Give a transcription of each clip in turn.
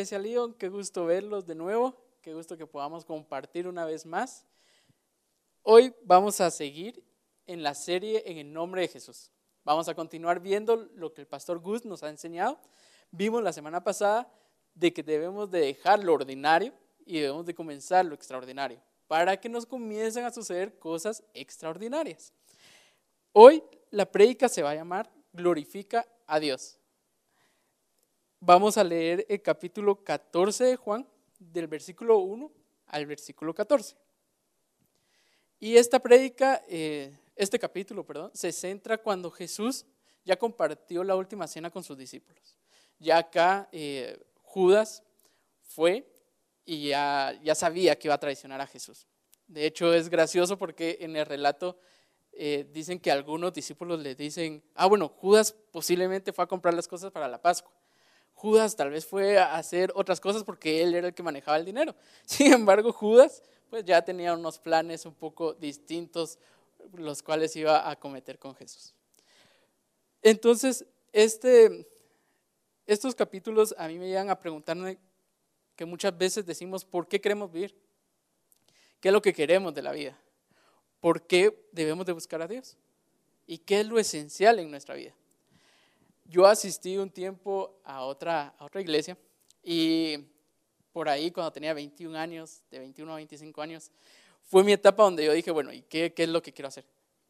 Iglesia León, qué gusto verlos de nuevo, qué gusto que podamos compartir una vez más. Hoy vamos a seguir en la serie En el nombre de Jesús. Vamos a continuar viendo lo que el pastor Gus nos ha enseñado. Vimos la semana pasada de que debemos de dejar lo ordinario y debemos de comenzar lo extraordinario para que nos comiencen a suceder cosas extraordinarias. Hoy la prédica se va a llamar Glorifica a Dios. Vamos a leer el capítulo 14 de Juan, del versículo 1 al versículo 14. Y esta prédica, eh, este capítulo, perdón, se centra cuando Jesús ya compartió la última cena con sus discípulos. Ya acá eh, Judas fue y ya, ya sabía que iba a traicionar a Jesús. De hecho, es gracioso porque en el relato eh, dicen que algunos discípulos le dicen, ah, bueno, Judas posiblemente fue a comprar las cosas para la Pascua. Judas tal vez fue a hacer otras cosas porque él era el que manejaba el dinero. Sin embargo, Judas pues ya tenía unos planes un poco distintos, los cuales iba a cometer con Jesús. Entonces, este, estos capítulos a mí me llegan a preguntarme que muchas veces decimos, ¿por qué queremos vivir? ¿Qué es lo que queremos de la vida? ¿Por qué debemos de buscar a Dios? ¿Y qué es lo esencial en nuestra vida? Yo asistí un tiempo a otra, iglesia y por ahí cuando tenía 21 años, de 21 a 25 años, fue mi etapa donde yo dije, bueno, ¿y qué, qué es lo que quiero hacer?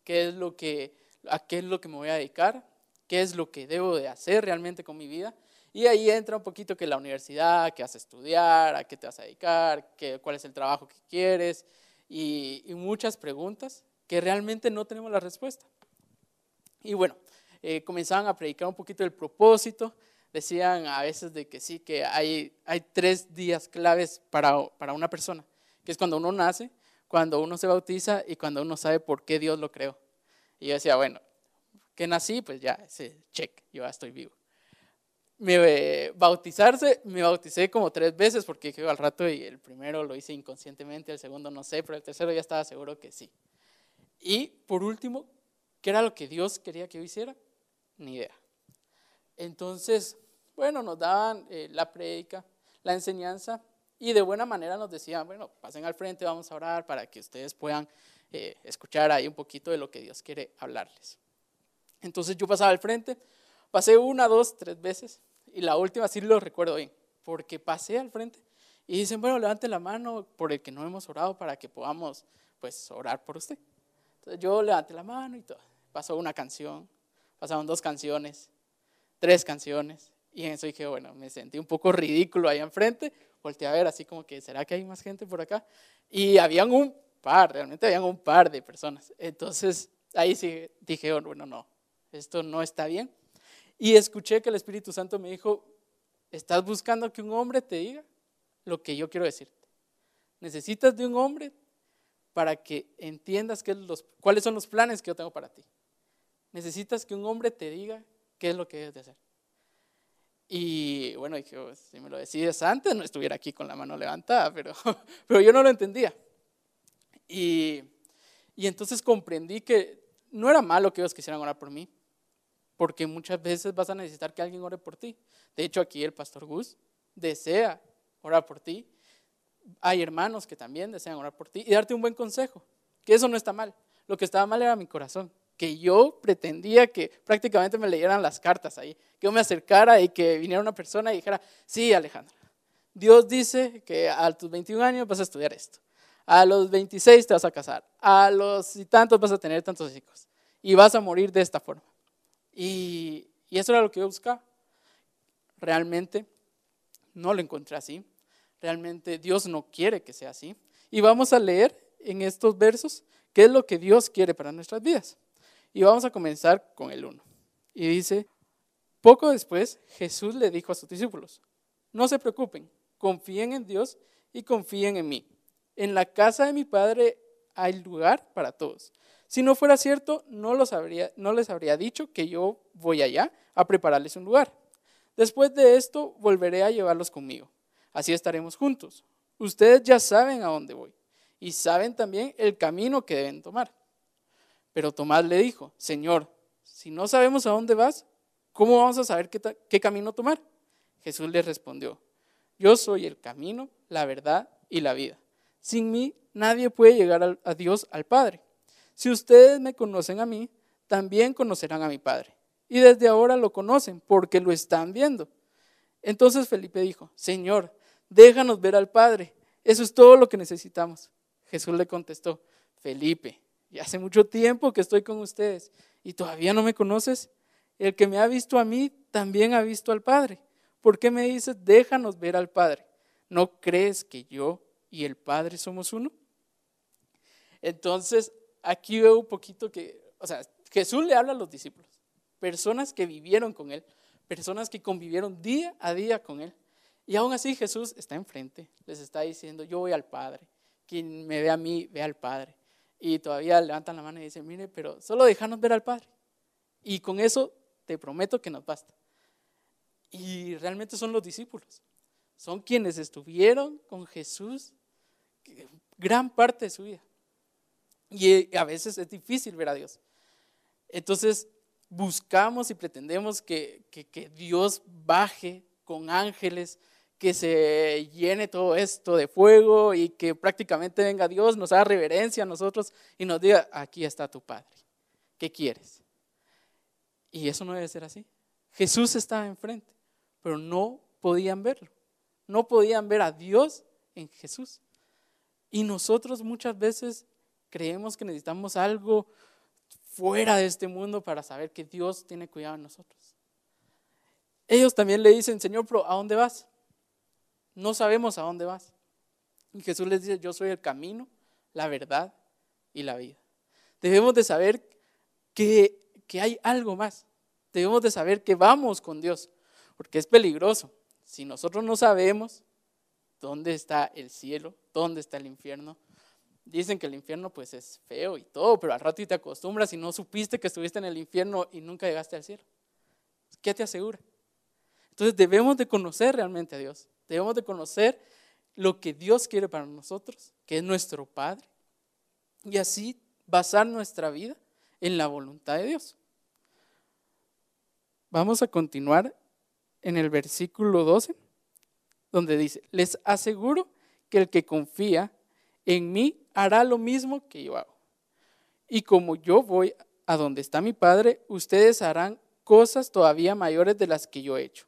¿Qué es lo que, ¿A qué es lo que me voy a dedicar? ¿Qué es lo que debo de hacer realmente con mi vida? Y ahí entra un poquito que la universidad, qué vas a estudiar, a qué te vas a dedicar, qué, cuál es el trabajo que quieres y, muchas preguntas que realmente no tenemos la respuesta. Y bueno, eh, comenzaban a predicar un poquito del propósito, decían a veces de que sí, que hay, hay tres días claves para, para una persona, que es cuando uno nace, cuando uno se bautiza y cuando uno sabe por qué Dios lo creó. Y yo decía, bueno, que nací, pues ya, ese check, yo ya estoy vivo me bautizarse, me bauticé como tres veces porque dije al rato y el primero lo hice inconscientemente, el segundo no sé, pero el tercero ya estaba seguro que sí. Y por último, ¿qué era lo que Dios quería que yo hiciera? Ni idea. Entonces, bueno, nos daban eh, la prédica, la enseñanza y de buena manera nos decían, bueno, pasen al frente, vamos a orar para que ustedes puedan eh, escuchar ahí un poquito de lo que Dios quiere hablarles. Entonces yo pasaba al frente, pasé una, dos, tres veces y la última sí lo recuerdo bien, porque pasé al frente y dicen, bueno, levante la mano por el que no hemos orado para que podamos, pues, orar por usted. Entonces yo levanté la mano y todo. Pasó una canción, pasaron dos canciones, tres canciones, y en eso dije, bueno, me sentí un poco ridículo ahí enfrente, volteé a ver así como que, ¿será que hay más gente por acá? Y habían un par, realmente habían un par de personas. Entonces ahí sí dije, bueno, no, esto no está bien. Y escuché que el Espíritu Santo me dijo, estás buscando que un hombre te diga lo que yo quiero decirte. Necesitas de un hombre para que entiendas los, cuáles son los planes que yo tengo para ti. Necesitas que un hombre te diga qué es lo que debes de hacer. Y bueno, dije, oh, si me lo decides antes, no estuviera aquí con la mano levantada, pero, pero yo no lo entendía. Y, y entonces comprendí que no era malo que ellos quisieran orar por mí, porque muchas veces vas a necesitar que alguien ore por ti. De hecho, aquí el pastor Gus desea orar por ti. Hay hermanos que también desean orar por ti y darte un buen consejo, que eso no está mal. Lo que estaba mal era mi corazón, que yo pretendía que prácticamente me leyeran las cartas ahí, que yo me acercara y que viniera una persona y dijera, sí, Alejandra, Dios dice que a tus 21 años vas a estudiar esto, a los 26 te vas a casar, a los y tantos vas a tener tantos hijos y vas a morir de esta forma. Y, eso era lo que yo buscaba. Realmente no lo encontré así. Realmente Dios no quiere que sea así. Y vamos a leer en estos versos qué es lo que Dios quiere para nuestras vidas. Y vamos a comenzar con el 1. Y dice, poco después Jesús le dijo a sus discípulos, no se preocupen, confíen en Dios y confíen en mí. En la casa de mi Padre hay lugar para todos. Si no fuera cierto, no, los habría, no les habría dicho que yo voy allá a prepararles un lugar. Después de esto, volveré a llevarlos conmigo. Así estaremos juntos. Ustedes ya saben a dónde voy y saben también el camino que deben tomar. Pero Tomás le dijo, Señor, si no sabemos a dónde vas, ¿cómo vamos a saber qué, qué camino tomar? Jesús le respondió, yo soy el camino, la verdad y la vida. Sin mí nadie puede llegar a Dios al Padre. Si ustedes me conocen a mí, también conocerán a mi Padre. Y desde ahora lo conocen porque lo están viendo. Entonces Felipe dijo, Señor, déjanos ver al Padre. Eso es todo lo que necesitamos. Jesús le contestó, Felipe, ya hace mucho tiempo que estoy con ustedes y todavía no me conoces. El que me ha visto a mí también ha visto al Padre. ¿Por qué me dices, déjanos ver al Padre? ¿No crees que yo y el Padre somos uno? Entonces, aquí veo un poquito que, o sea, Jesús le habla a los discípulos, personas que vivieron con Él, personas que convivieron día a día con Él. Y aún así Jesús está enfrente, les está diciendo, yo voy al Padre, quien me ve a mí, ve al Padre. Y todavía levantan la mano y dicen, mire, pero solo déjanos ver al Padre. Y con eso te prometo que nos basta. Y realmente son los discípulos, son quienes estuvieron con Jesús gran parte de su vida. Y a veces es difícil ver a Dios. Entonces buscamos y pretendemos que, Dios baje con ángeles, que se llene todo esto de fuego y que prácticamente venga Dios, nos haga reverencia a nosotros y nos diga, aquí está tu Padre, ¿qué quieres? Y eso no debe ser así. Jesús estaba enfrente, pero no podían verlo, no podían ver a Dios en Jesús. Y nosotros muchas veces creemos que necesitamos algo fuera de este mundo para saber que Dios tiene cuidado de nosotros. Ellos también le dicen, Señor, pero ¿a dónde vas? No sabemos a dónde vas. Y Jesús les dice, yo soy el camino, la verdad y la vida. Debemos de saber que, que hay algo más. Debemos de saber que vamos con Dios, porque es peligroso. Si nosotros no sabemos dónde está el cielo, dónde está el infierno, dicen que el infierno pues es feo y todo, pero al rato y te acostumbras y no supiste que estuviste en el infierno y nunca llegaste al cielo. ¿Qué te asegura? Entonces debemos de conocer realmente a Dios. Debemos de conocer lo que Dios quiere para nosotros, que es nuestro Padre, y así basar nuestra vida en la voluntad de Dios. Vamos a continuar en el versículo 12, donde dice, les aseguro que el que confía en mí hará lo mismo que yo hago. Y como yo voy a donde está mi Padre, ustedes harán cosas todavía mayores de las que yo he hecho.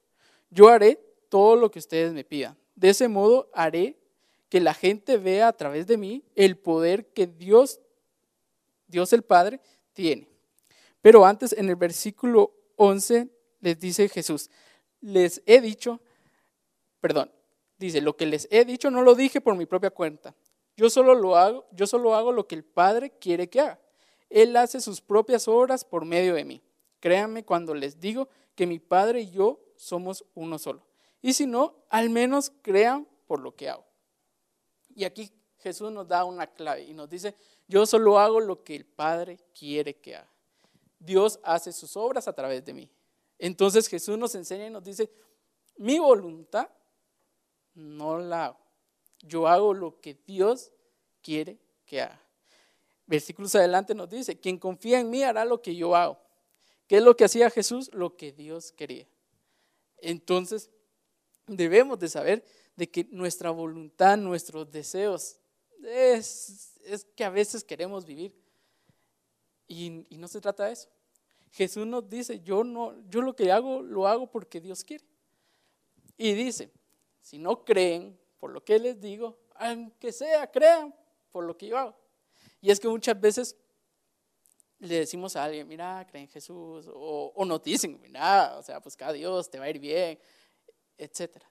Yo haré todo lo que ustedes me pidan. De ese modo haré que la gente vea a través de mí el poder que Dios, Dios el Padre, tiene. Pero antes, en el versículo 11, les dice Jesús, les he dicho, perdón, dice, lo que les he dicho no lo dije por mi propia cuenta, yo solo lo hago, yo solo hago lo que el Padre quiere que haga. Él hace sus propias obras por medio de mí. Créanme cuando les digo que mi Padre y yo somos uno solo. Y si no, al menos crean por lo que hago. Y aquí Jesús nos da una clave y nos dice, yo solo hago lo que el Padre quiere que haga. Dios hace sus obras a través de mí. Entonces Jesús nos enseña y nos dice, mi voluntad no la hago yo hago lo que Dios quiere que haga. Versículos adelante nos dice, quien confía en mí hará lo que yo hago. ¿Qué es lo que hacía Jesús? Lo que Dios quería. Entonces, debemos de saber de que nuestra voluntad, nuestros deseos, es, que a veces queremos vivir. Y, y, no se trata de eso. Jesús nos dice, yo, no, yo lo que hago, lo hago porque Dios quiere. Y dice, si no creen, por lo que les digo, aunque sea, crean por lo que yo hago. Y es que muchas veces le decimos a alguien, mira, cree en Jesús, o, o nos dicen, mira, o sea, pues cada Dios, te va a ir bien, etc.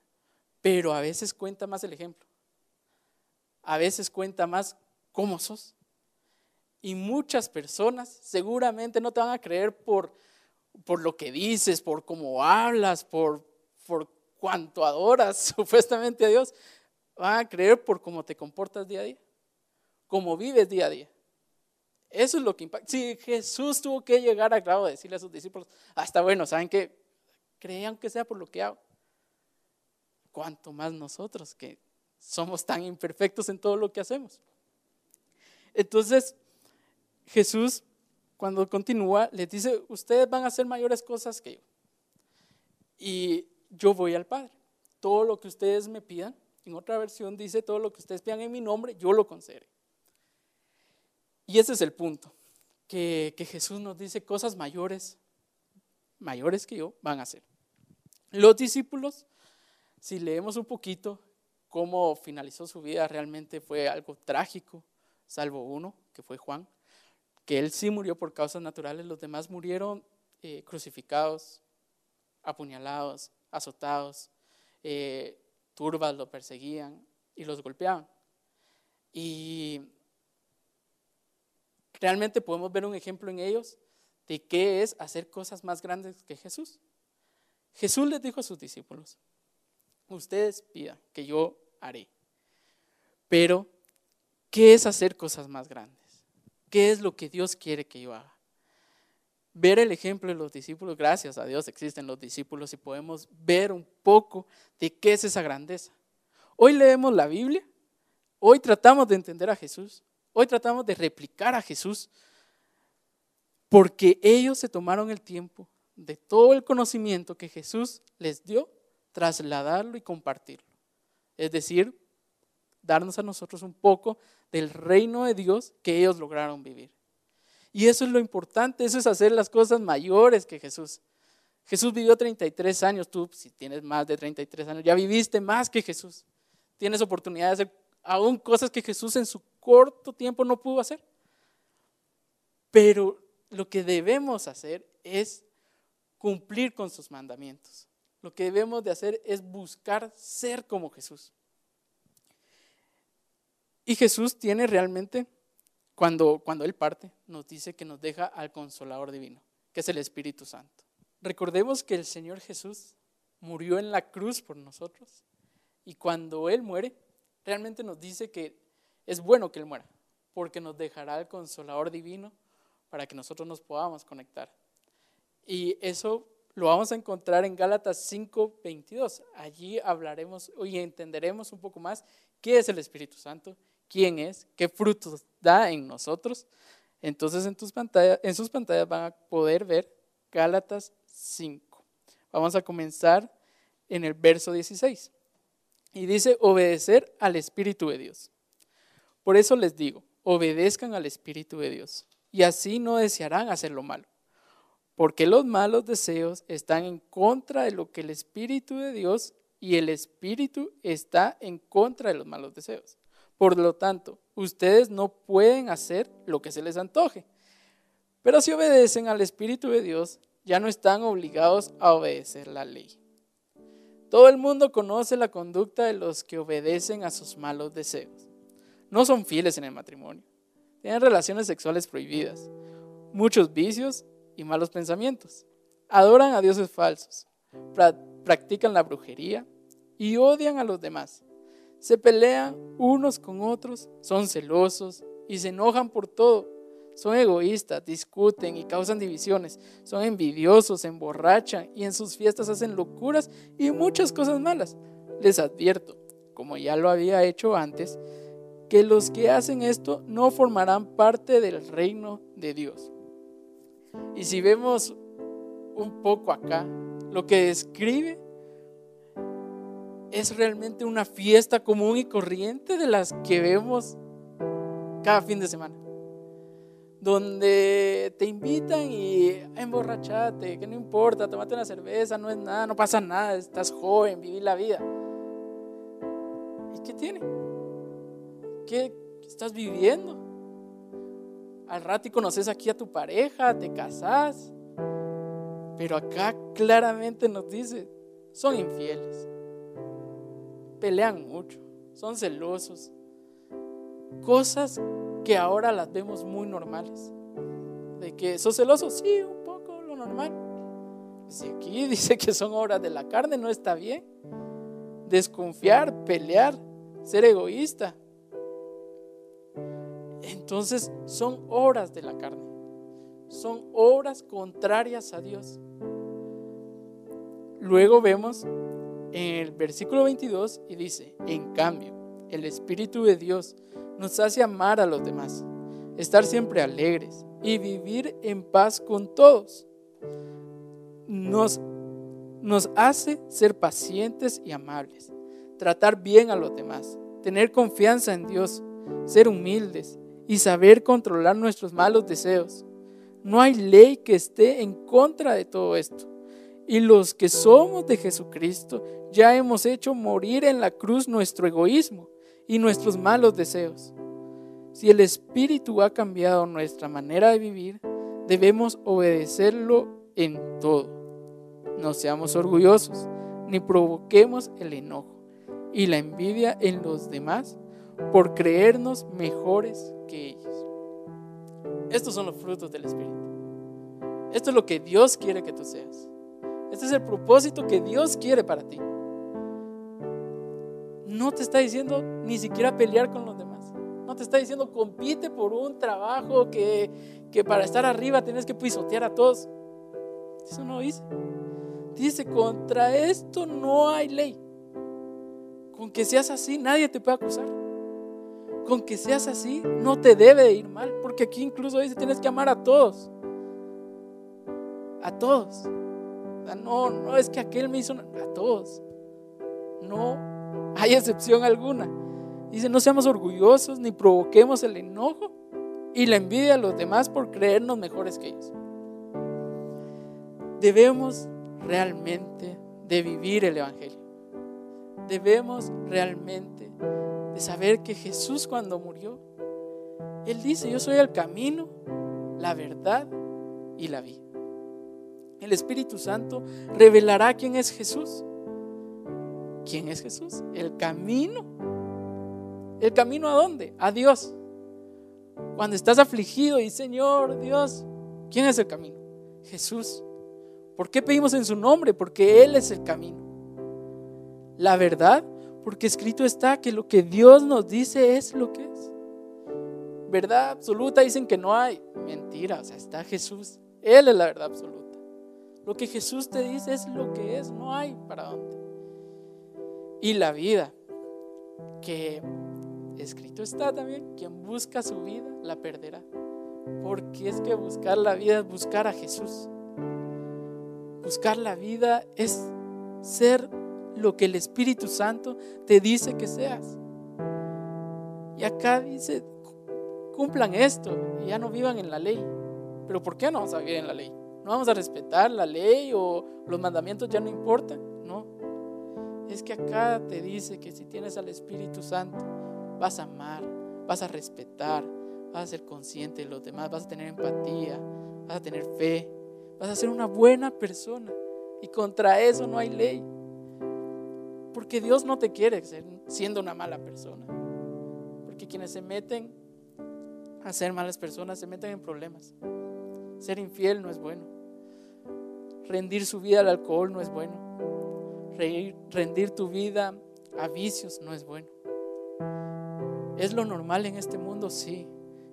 Pero a veces cuenta más el ejemplo. A veces cuenta más cómo sos. Y muchas personas seguramente no te van a creer por, por lo que dices, por cómo hablas, por, por cuánto adoras supuestamente a Dios, van a creer por cómo te comportas día a día, cómo vives día a día. Eso es lo que impacta. Si Jesús tuvo que llegar a grado de decirle a sus discípulos, hasta bueno, ¿saben qué? Creían que sea por lo que hago. Cuanto más nosotros que somos tan imperfectos en todo lo que hacemos. Entonces, Jesús, cuando continúa, les dice, ustedes van a hacer mayores cosas que yo. Y yo voy al Padre. todo lo que ustedes me pidan. En otra versión dice, todo lo que ustedes pidan en mi nombre, yo lo concederé. Y ese es el punto, que, que Jesús nos dice cosas mayores, mayores que yo, van a hacer. Los discípulos, si leemos un poquito cómo finalizó su vida, realmente fue algo trágico, salvo uno, que fue Juan, que él sí murió por causas naturales, los demás murieron eh, crucificados, apuñalados, azotados, eh, turbas lo perseguían y los golpeaban. Y realmente podemos ver un ejemplo en ellos de qué es hacer cosas más grandes que Jesús. Jesús les dijo a sus discípulos, ustedes pidan que yo haré. Pero, ¿qué es hacer cosas más grandes? ¿Qué es lo que Dios quiere que yo haga? Ver el ejemplo de los discípulos, gracias a Dios existen los discípulos y podemos ver un poco de qué es esa grandeza. Hoy leemos la Biblia, hoy tratamos de entender a Jesús, hoy tratamos de replicar a Jesús, porque ellos se tomaron el tiempo de todo el conocimiento que Jesús les dio, trasladarlo y compartirlo. Es decir, darnos a nosotros un poco del reino de Dios que ellos lograron vivir. Y eso es lo importante, eso es hacer las cosas mayores que Jesús. Jesús vivió 33 años, tú si tienes más de 33 años, ya viviste más que Jesús. Tienes oportunidad de hacer aún cosas que Jesús en su corto tiempo no pudo hacer. Pero lo que debemos hacer es cumplir con sus mandamientos. Lo que debemos de hacer es buscar ser como Jesús. Y Jesús tiene realmente, cuando, cuando Él parte, nos dice que nos deja al consolador divino, que es el Espíritu Santo. Recordemos que el Señor Jesús murió en la cruz por nosotros y cuando Él muere, realmente nos dice que es bueno que Él muera, porque nos dejará el consolador divino para que nosotros nos podamos conectar. Y eso lo vamos a encontrar en Gálatas 5:22. Allí hablaremos y entenderemos un poco más qué es el Espíritu Santo, quién es, qué frutos da en nosotros. Entonces en, tus pantallas, en sus pantallas van a poder ver Gálatas 5. Vamos a comenzar en el verso 16. Y dice, obedecer al Espíritu de Dios. Por eso les digo, obedezcan al Espíritu de Dios, y así no desearán hacer lo malo porque los malos deseos están en contra de lo que el Espíritu de Dios y el Espíritu está en contra de los malos deseos. Por lo tanto, ustedes no pueden hacer lo que se les antoje. Pero si obedecen al Espíritu de Dios, ya no están obligados a obedecer la ley. Todo el mundo conoce la conducta de los que obedecen a sus malos deseos. No son fieles en el matrimonio. Tienen relaciones sexuales prohibidas, muchos vicios y malos pensamientos. Adoran a dioses falsos, practican la brujería y odian a los demás. Se pelean unos con otros, son celosos y se enojan por todo. Son egoístas, discuten y causan divisiones. Son envidiosos, se emborrachan y en sus fiestas hacen locuras y muchas cosas malas. Les advierto, como ya lo había hecho antes, que los que hacen esto no formarán parte del reino de Dios. Y si vemos un poco acá, lo que describe es realmente una fiesta común y corriente de las que vemos cada fin de semana. Donde te invitan y emborrachate, que no importa, tomate una cerveza, no es nada, no pasa nada, estás joven, viví la vida. ¿Y qué tiene? ¿Qué estás viviendo? Al rato y conoces aquí a tu pareja, te casás. Pero acá claramente nos dice, son infieles, pelean mucho, son celosos. Cosas que ahora las vemos muy normales. De que sos celoso, sí, un poco lo normal. Si aquí dice que son obras de la carne, no está bien. Desconfiar, pelear, ser egoísta, entonces son obras de la carne, son obras contrarias a Dios. Luego vemos en el versículo 22 y dice, en cambio, el Espíritu de Dios nos hace amar a los demás, estar siempre alegres y vivir en paz con todos. Nos nos hace ser pacientes y amables, tratar bien a los demás, tener confianza en Dios, ser humildes y saber controlar nuestros malos deseos. No hay ley que esté en contra de todo esto. Y los que somos de Jesucristo ya hemos hecho morir en la cruz nuestro egoísmo y nuestros malos deseos. Si el Espíritu ha cambiado nuestra manera de vivir, debemos obedecerlo en todo. No seamos orgullosos, ni provoquemos el enojo y la envidia en los demás por creernos mejores que ellos. Estos son los frutos del Espíritu. Esto es lo que Dios quiere que tú seas. Este es el propósito que Dios quiere para ti. No te está diciendo ni siquiera pelear con los demás. No te está diciendo compite por un trabajo que, que para estar arriba tienes que pisotear a todos. Eso no dice. Dice, contra esto no hay ley. Con que seas así, nadie te puede acusar. Con que seas así, no te debe de ir mal. Porque aquí incluso dice, tienes que amar a todos. A todos. No, no es que aquel me hizo a todos. No hay excepción alguna. Dice, no seamos orgullosos ni provoquemos el enojo y la envidia a los demás por creernos mejores que ellos. Debemos realmente de vivir el Evangelio. Debemos realmente saber que Jesús cuando murió, Él dice, yo soy el camino, la verdad y la vida el Espíritu Santo revelará quién es Jesús. ¿Quién es Jesús? El camino. ¿El camino a dónde? A Dios. Cuando estás afligido y Señor Dios, ¿quién es el camino? Jesús. ¿Por qué pedimos en su nombre? Porque Él es el camino. La verdad, porque escrito está que lo que Dios nos dice es lo que es. Verdad absoluta dicen que no hay. Mentira, o sea, está Jesús. Él es la verdad absoluta. Lo que Jesús te dice es lo que es, no hay para dónde. Y la vida, que escrito está también, quien busca su vida la perderá. Porque es que buscar la vida es buscar a Jesús. Buscar la vida es ser lo que el Espíritu Santo te dice que seas. Y acá dice, cumplan esto y ya no vivan en la ley. Pero ¿por qué no vamos a vivir en la ley? No vamos a respetar la ley o los mandamientos ya no importan. No. Es que acá te dice que si tienes al Espíritu Santo, vas a amar, vas a respetar, vas a ser consciente de los demás, vas a tener empatía, vas a tener fe, vas a ser una buena persona. Y contra eso no hay ley. Porque Dios no te quiere siendo una mala persona. Porque quienes se meten a ser malas personas se meten en problemas. Ser infiel no es bueno. Rendir su vida al alcohol no es bueno. Rendir tu vida a vicios no es bueno. ¿Es lo normal en este mundo? Sí.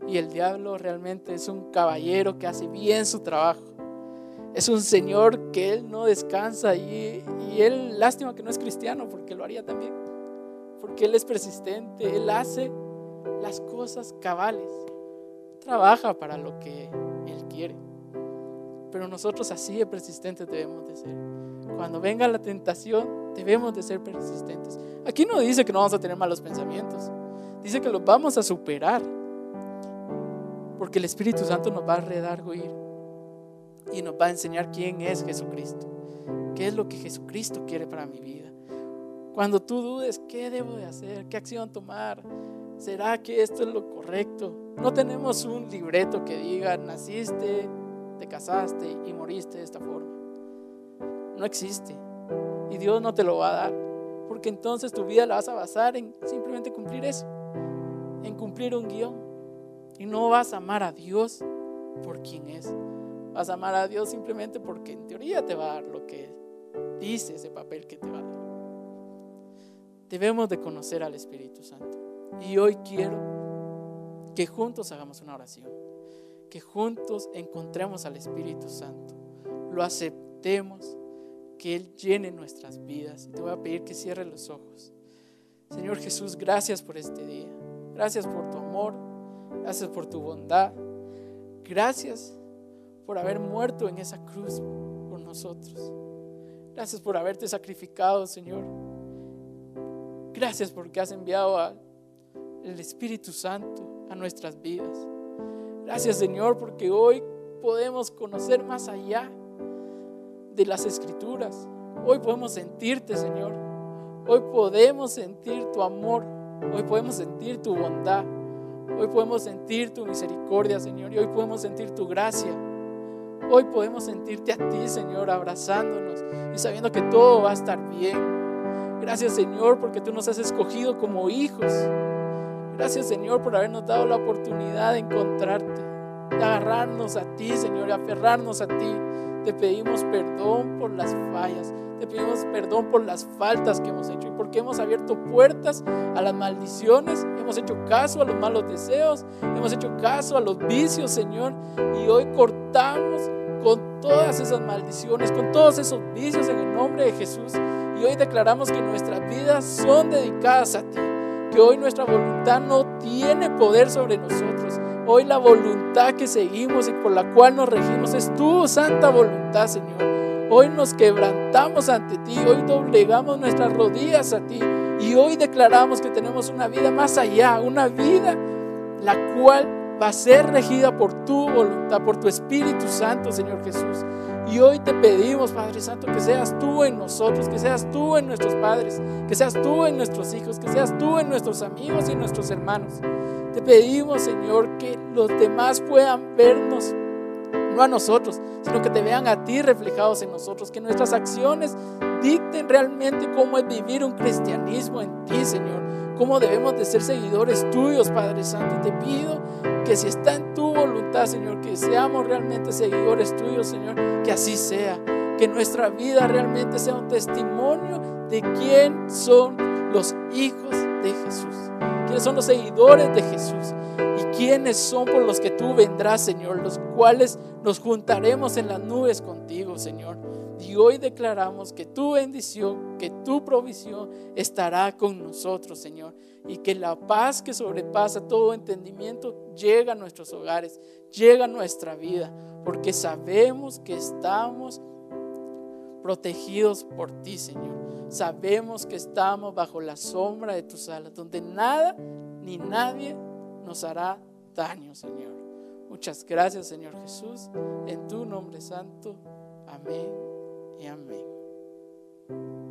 Y el diablo realmente es un caballero que hace bien su trabajo. Es un señor que él no descansa y, y él, lástima que no es cristiano porque lo haría también. Porque él es persistente, él hace las cosas cabales. Trabaja para lo que pero nosotros así de persistentes debemos de ser. Cuando venga la tentación, debemos de ser persistentes. Aquí no dice que no vamos a tener malos pensamientos. Dice que los vamos a superar. Porque el Espíritu Santo nos va a redarguir y nos va a enseñar quién es Jesucristo. ¿Qué es lo que Jesucristo quiere para mi vida? Cuando tú dudes, ¿qué debo de hacer? ¿Qué acción tomar? ¿Será que esto es lo correcto? No tenemos un libreto que diga, naciste, te casaste y moriste de esta forma. No existe. Y Dios no te lo va a dar. Porque entonces tu vida la vas a basar en simplemente cumplir eso. En cumplir un guion. Y no vas a amar a Dios por quien es. Vas a amar a Dios simplemente porque en teoría te va a dar lo que dice ese papel que te va a dar. Debemos de conocer al Espíritu Santo. Y hoy quiero que juntos hagamos una oración, que juntos encontremos al Espíritu Santo, lo aceptemos, que Él llene nuestras vidas. Te voy a pedir que cierres los ojos. Señor Jesús, gracias por este día. Gracias por tu amor. Gracias por tu bondad. Gracias por haber muerto en esa cruz por nosotros. Gracias por haberte sacrificado, Señor. Gracias porque has enviado al Espíritu Santo a nuestras vidas. Gracias, Señor, porque hoy podemos conocer más allá de las escrituras. Hoy podemos sentirte, Señor. Hoy podemos sentir tu amor. Hoy podemos sentir tu bondad. Hoy podemos sentir tu misericordia, Señor. Y hoy podemos sentir tu gracia. Hoy podemos sentirte a ti, Señor, abrazándonos y sabiendo que todo va a estar bien. Gracias, Señor, porque tú nos has escogido como hijos. Gracias, Señor, por habernos dado la oportunidad de encontrarte, de agarrarnos a ti, Señor, y aferrarnos a ti. Te pedimos perdón por las fallas. Te pedimos perdón por las faltas que hemos hecho y porque hemos abierto puertas a las maldiciones, hemos hecho caso a los malos deseos, hemos hecho caso a los vicios, Señor. Y hoy cortamos todas esas maldiciones, con todos esos vicios en el nombre de Jesús. Y hoy declaramos que nuestras vidas son dedicadas a ti, que hoy nuestra voluntad no tiene poder sobre nosotros Hoy la voluntad que seguimos y por la cual nos regimos es tu santa voluntad, Señor. Hoy nos quebrantamos ante ti, hoy doblegamos nuestras rodillas a ti y hoy declaramos que tenemos una vida más allá, una vida la cual va a ser regida por tu voluntad, por tu Espíritu Santo, Señor Jesús. Y hoy te pedimos, Padre Santo, que seas tú en nosotros, que seas tú en nuestros padres, que seas tú en nuestros hijos, que seas tú en nuestros amigos y nuestros hermanos. Te pedimos, Señor, que los demás puedan vernos, no a nosotros, sino que te vean a ti reflejados en nosotros, que nuestras acciones dicten realmente cómo es vivir un cristianismo en ti, Señor, cómo debemos de ser seguidores tuyos, Padre Santo. Te pido que si está en tu voluntad, Señor, que seamos realmente seguidores tuyos, Señor, que así sea, que nuestra vida realmente sea un testimonio de quién son los hijos de Jesús quiénes son los seguidores de Jesús y quiénes son por los que tú vendrás, Señor, los cuales nos juntaremos en las nubes contigo, Señor. Y hoy declaramos que tu bendición, que tu provisión estará con nosotros, Señor. Y que la paz que sobrepasa todo entendimiento llega a nuestros hogares, llega a nuestra vida, porque sabemos que estamos protegidos por ti, Señor sabemos que estamos bajo la sombra de tus alas, donde nada ni nadie nos hará daño, Señor. Muchas gracias, Señor Jesús, en tu nombre santo. Amén y amén.